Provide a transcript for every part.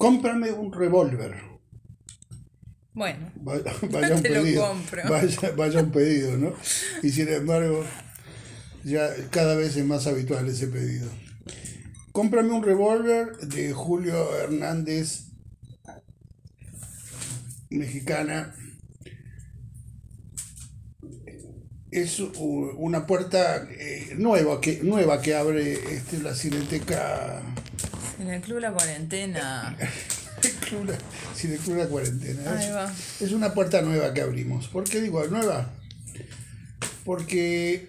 cómprame un revólver. Bueno, vaya, un pedido, vaya, vaya, un pedido, ¿no? Y sin embargo, ya cada vez es más habitual ese pedido. Cómprame un revólver de Julio Hernández, mexicana. Es una puerta eh, nueva que nueva que abre este, la Cineteca. En el Club La Cuarentena. sin el Club La Cuarentena. Es, una puerta nueva que abrimos. ¿Por qué digo nueva? Porque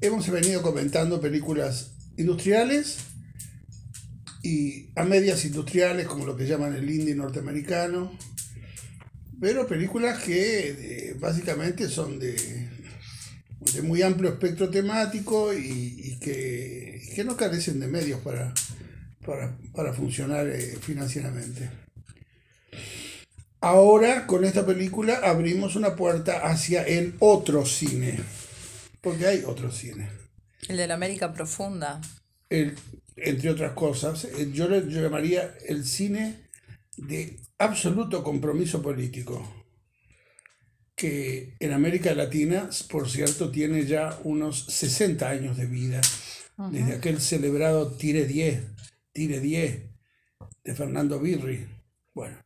hemos venido comentando películas industriales y a medias industriales, como lo que llaman el indie norteamericano, pero películas que eh, básicamente son de, de, muy amplio espectro temático y, que, que, no carecen de medios para, para, funcionar eh, financieramente. Ahora, con esta película, abrimos una puerta hacia el otro cine. Porque hay otro cine. El de la América Profunda. El, entre otras cosas, eh, yo le llamaría el cine de absoluto compromiso político. Que en América Latina, por cierto, tiene ya unos 60 años de vida. Desde aquel celebrado Tire 10 Tire 10 de Fernando Birri. Bueno,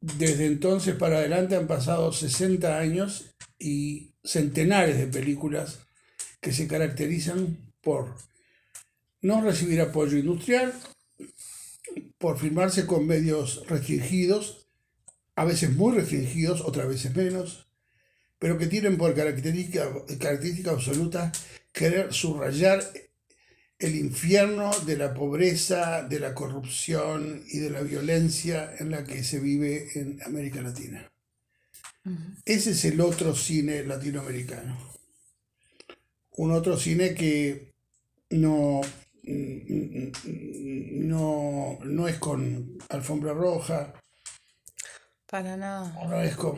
desde entonces para adelante han pasado 60 años y centenares de películas que se caracterizan por no recibir apoyo industrial, por firmarse con medios restringidos, a veces muy restringidos, otras veces menos, pero que tienen por característica, característica absoluta querer subrayar el infierno de la pobreza, de la corrupción y de la violencia en la que se vive en América Latina. Ese es el otro cine latinoamericano. Un otro cine que no, no, no es con alfombra roja. Para nada. No es con,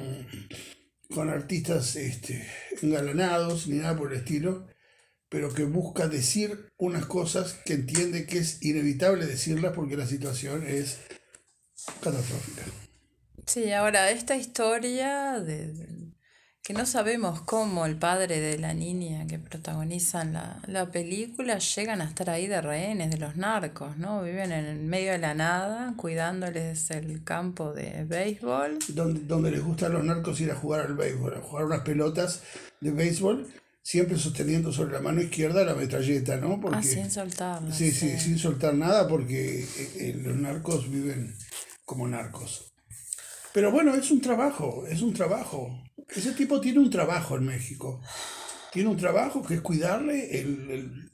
con artistas este, engalanados ni nada por el estilo pero que busca decir unas cosas que entiende que es inevitable decirlas porque la situación es catastrófica. Sí, ahora esta historia de, que no sabemos cómo el padre de la niña que protagonizan la, la, película llegan a estar ahí de rehenes de los narcos, ¿no? Viven en el medio de la nada, cuidándoles el campo de béisbol. Donde, donde les gusta a los narcos ir a jugar al béisbol, a jugar unas pelotas de béisbol siempre sosteniendo sobre la mano izquierda la metralleta, ¿no? Porque, ah, sin soltar. Sí, sí, sin soltar nada porque eh, eh, los narcos viven como narcos. Pero bueno, es un trabajo, es un trabajo. Ese tipo tiene un trabajo en México. Tiene un trabajo que es cuidarle el,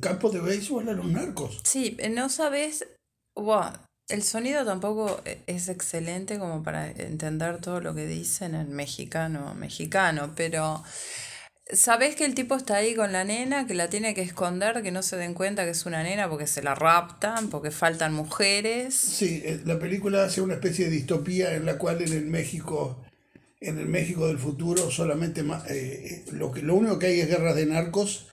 campo de béisbol a los narcos. Sí, no sabes... Wow. El sonido tampoco es excelente como para entender todo lo que dicen en mexicano, mexicano, pero Sabes que el tipo está ahí con la nena, que la tiene que esconder, que no se den cuenta que es una nena porque se la raptan, porque faltan mujeres. Sí, eh, la película hace una especie de distopía en la cual en el México, en el México del futuro, solamente eh, eh, lo, que, lo único que hay es guerras de narcos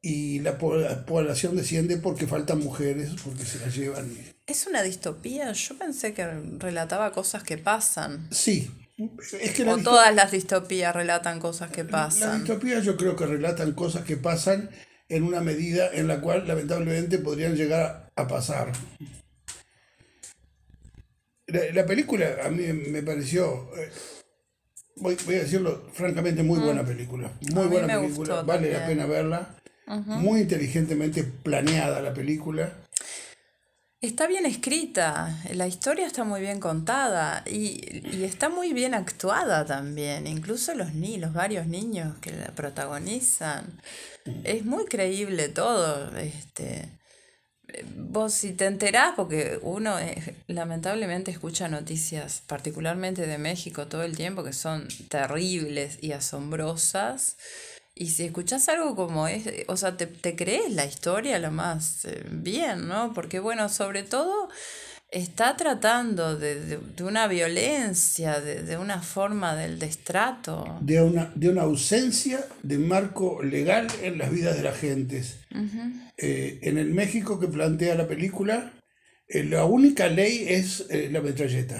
y la población desciende porque faltan mujeres, porque se las llevan. ¿Es una distopía? Yo pensé que relataba cosas que pasan. Sí, o todas las distopías relatan cosas que pasan. Las distopías yo creo que relatan cosas que pasan en una medida en la cual lamentablemente podrían llegar a pasar. La, película a mí me pareció, eh, voy, a decirlo francamente, muy buena mm. película. Muy buena película, vale la pena verla. Muy inteligentemente planeada la película. Está bien escrita, la historia está muy bien contada y, y, está muy bien actuada también, incluso los ni los varios niños que la protagonizan. Es muy creíble todo, este vos si te enterás, porque uno eh, lamentablemente escucha noticias, particularmente de México todo el tiempo, que son terribles y asombrosas. Y si escuchás algo como es, o sea, te, te crees la historia lo más eh, bien, ¿no? Porque bueno, sobre todo está tratando de, una violencia, de, una forma del destrato. De una, de una ausencia de marco legal en las vidas de las gentes. Eh, en el México que plantea la película, Eh, la única ley es la metralleta.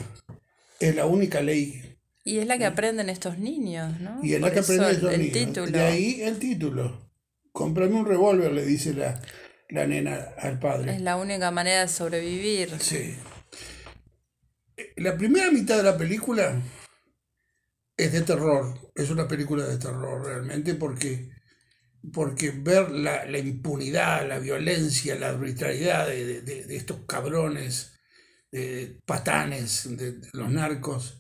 Es la única ley. Y es la que aprenden estos niños, ¿no? Y es la que aprenden el niños. título. De ahí el título. Comprame un revólver, le dice la, la nena al padre. Es la única manera de sobrevivir. Sí. La primera mitad de la película es de terror. Es una película de terror realmente porque, porque ver la, la impunidad, la violencia, la arbitrariedad de, de- de estos cabrones, de patanes, de, de los narcos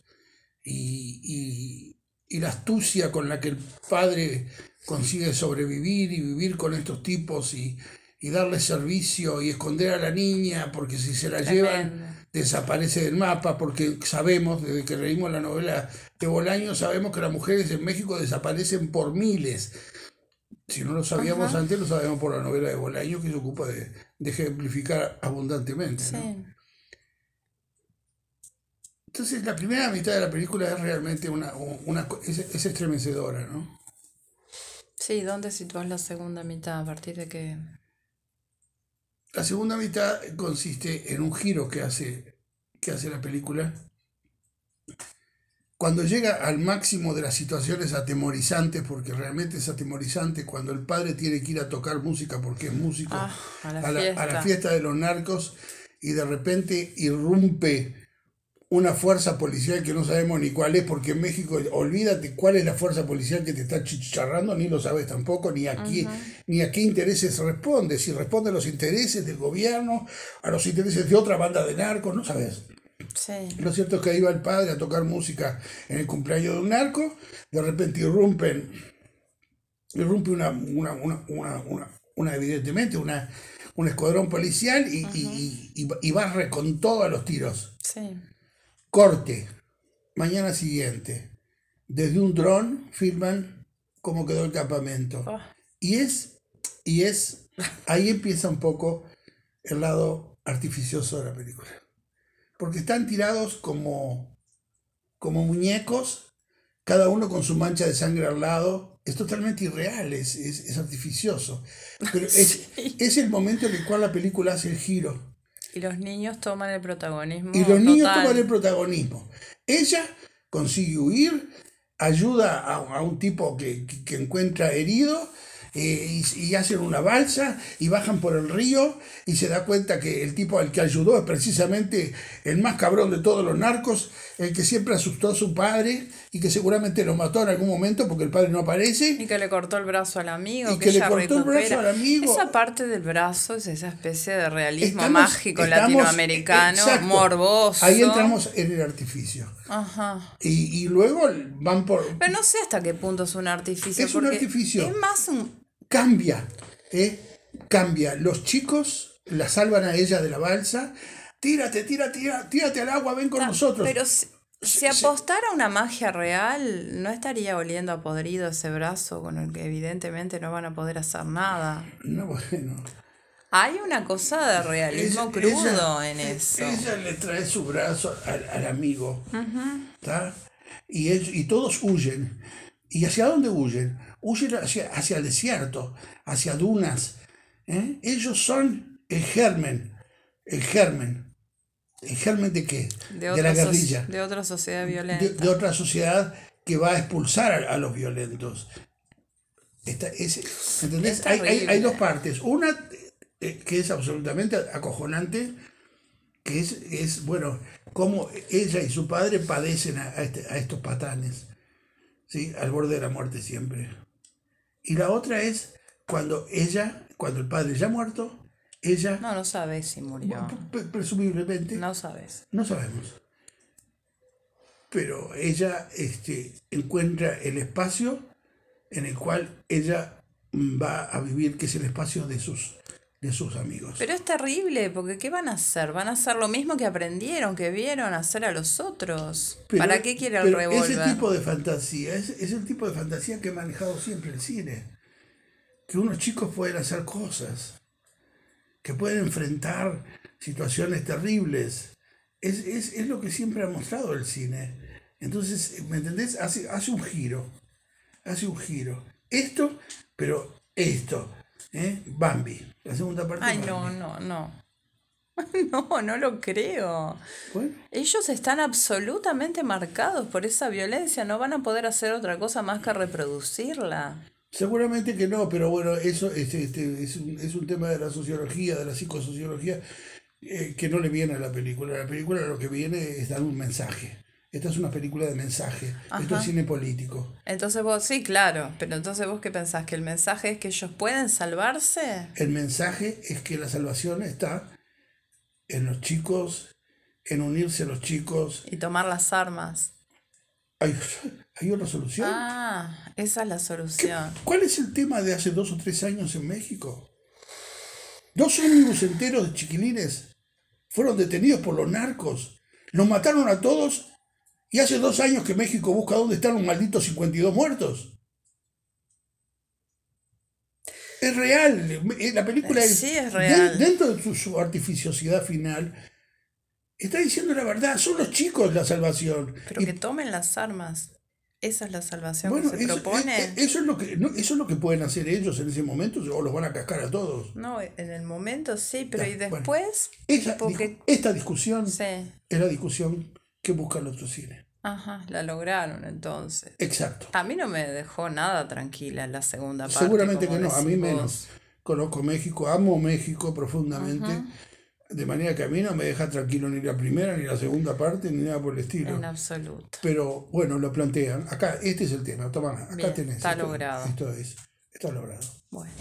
y, y- y la astucia con la que el padre consigue sobrevivir y vivir con estos tipos y, y darle servicio y esconder a la niña porque si se la llevan desaparece del mapa porque sabemos, desde que leímos la novela de Bolaño, sabemos que las mujeres en México desaparecen por miles. Si no lo sabíamos Ajá. antes, lo sabemos por la novela de Bolaño que se ocupa de, de ejemplificar abundantemente. ¿no? Entonces la primera mitad de la película es realmente una, una es, es estremecedora, ¿no? Sí, ¿dónde sitúas la segunda mitad? ¿A partir de qué? La segunda mitad consiste en un giro que hace, que hace la película. Cuando llega al máximo de las situaciones atemorizantes, porque realmente es atemorizante, cuando el padre tiene que ir a tocar música porque es músico, Ah, a la a, la, a la fiesta. fiesta de los narcos, y de repente irrumpe una fuerza policial que no sabemos ni cuál es, porque en México, olvídate cuál es la fuerza policial que te está chicharrando, ni lo sabes tampoco, ni a, qué, ni a qué intereses responde, si responde a los intereses del gobierno, a los intereses de otra banda de narcos, no sabes. Sí. Lo cierto es que ahí va el padre a tocar música en el cumpleaños de un narco, de repente irrumpen, irrumpe una, una, una, una, una- evidentemente, una, un escuadrón policial y, y, y, y barre con todo a los tiros. Sí. Corte, mañana siguiente, desde un dron filman cómo quedó el campamento. Oh, Y es, y es, ahí empieza un poco el lado artificioso de la película. Porque están tirados como, como muñecos, cada uno con su mancha de sangre al lado. Es totalmente irreal, es, es, es artificioso. Pero es, es el momento en el cual la película hace el giro. Y los niños toman el protagonismo. Y los niños toman el protagonismo. Ella consigue huir, ayuda a, a un tipo que- que encuentra herido eh, y, y hacen una balsa y bajan por el río y se da cuenta que el tipo al que ayudó es precisamente el más cabrón de todos los narcos, el que siempre asustó a su padre y que seguramente lo mató en algún momento porque el padre no aparece. Y que le cortó el brazo al amigo. Y que, que le cortó el brazo recupera. al amigo. Esa parte del brazo es esa especie de realismo Estamos- mágico estamos- latinoamericano, exacto. morboso. Ahí entramos en el artificio. Ajá. Y, y luego van por, Pero no sé hasta qué punto es un artificio. Es un artificio. Es más un. Cambia, ¿eh? cambia. Los chicos la salvan a ella de la balsa. Tírate, tira, tira, tírate al agua, ven con nosotros. Pero si, apostara a una magia real, no estaría oliendo a podrido ese brazo con el que evidentemente no van a poder hacer nada. No, bueno. Hay una cosa de realismo Ella- crudo ella- en eso. Ella le trae su brazo al, al amigo. ¿tá? Y, ellos- y todos huyen. ¿Y hacia dónde huyen? Huyen hacia, hacia el desierto, hacia dunas. ¿eh? Ellos son el germen. El germen. ¿El germen de qué? De la guerrilla. de otra sociedad violenta. de, de otra sociedad que va a expulsar a, a los violentos. Esta- es- ¿entendés? Es Hay, hay- dos partes. Una eh, que es absolutamente acojonante, que es, es bueno, cómo ella y su padre padecen a, a este- a estos patanes, ¿sí? al borde de la muerte siempre. Y la otra es cuando ella, cuando el padre ya ha muerto, ella, No, no sabes si murió. pre- presumiblemente, No sabes. no sabemos. Pero ella este, encuentra el espacio en el cual ella va a vivir, que es el espacio de sus, de sus amigos. Pero es terrible, porque ¿qué van a hacer? Van a hacer lo mismo que aprendieron, que vieron hacer a los otros. Pero- ¿Para qué quiere el revólver? Ese tipo de fantasía, es, es el tipo de fantasía que ha manejado siempre el cine. Que unos chicos pueden hacer cosas, que pueden enfrentar situaciones terribles. Es, es, es lo que siempre ha mostrado el cine. Entonces, ¿me entendés? Hace, hace un giro. Hace un giro. Esto, pero esto. ¿Eh? Bambi. La segunda parte. Ay, no, no, no. No, no lo creo. Bueno, Ellos están absolutamente marcados por esa violencia, no van a poder hacer otra cosa más que reproducirla. seguramente que no, pero bueno, eso este, este, es, un, es un tema de la sociología, de la psicosociología, eh, que no le viene a la película. La película lo que viene es dar un mensaje. Esta es una película de mensaje. Esto es cine político. Entonces vos, sí, claro, pero entonces vos qué pensás, que el mensaje es que ellos pueden salvarse? El mensaje es que la salvación está en los chicos, en unirse a los chicos. Y tomar las armas. ¿Hay, hay una solución? Ah, esa es la solución. ¿Cuál es el tema de hace dos o tres años en México? Dos ómnibus enteros de chiquilines fueron detenidos por los narcos. Los mataron a todos y hace dos años que México busca dónde están los malditos 52 muertos. Es real. eh, La película es, Sí, es real. de- dentro de su, su artificiosidad final, está diciendo la verdad. Son los chicos la salvación. Pero Y que tomen las armas. Esa es la salvación bueno, que se eso, propone. eh, eh, eso es lo que, no, eso es lo que pueden hacer ellos en ese momento o los van a cascar a todos. No, en el momento sí, pero Ya, y bueno. después, Esa esta discusión sí, es la discusión que busca el otro cine. ajá, la lograron entonces. Exacto. A mí no me dejó nada tranquila la segunda parte. Seguramente que no, a mí menos. Conozco México, amo México profundamente. De manera que a mí no me deja tranquilo ni la primera, ni la segunda parte, ni nada por el estilo. En absoluto. Pero bueno, lo plantean. Acá, este es el tema. Toma, acá Bien, tenés. está esto- logrado. Esto es. Está logrado. Bueno.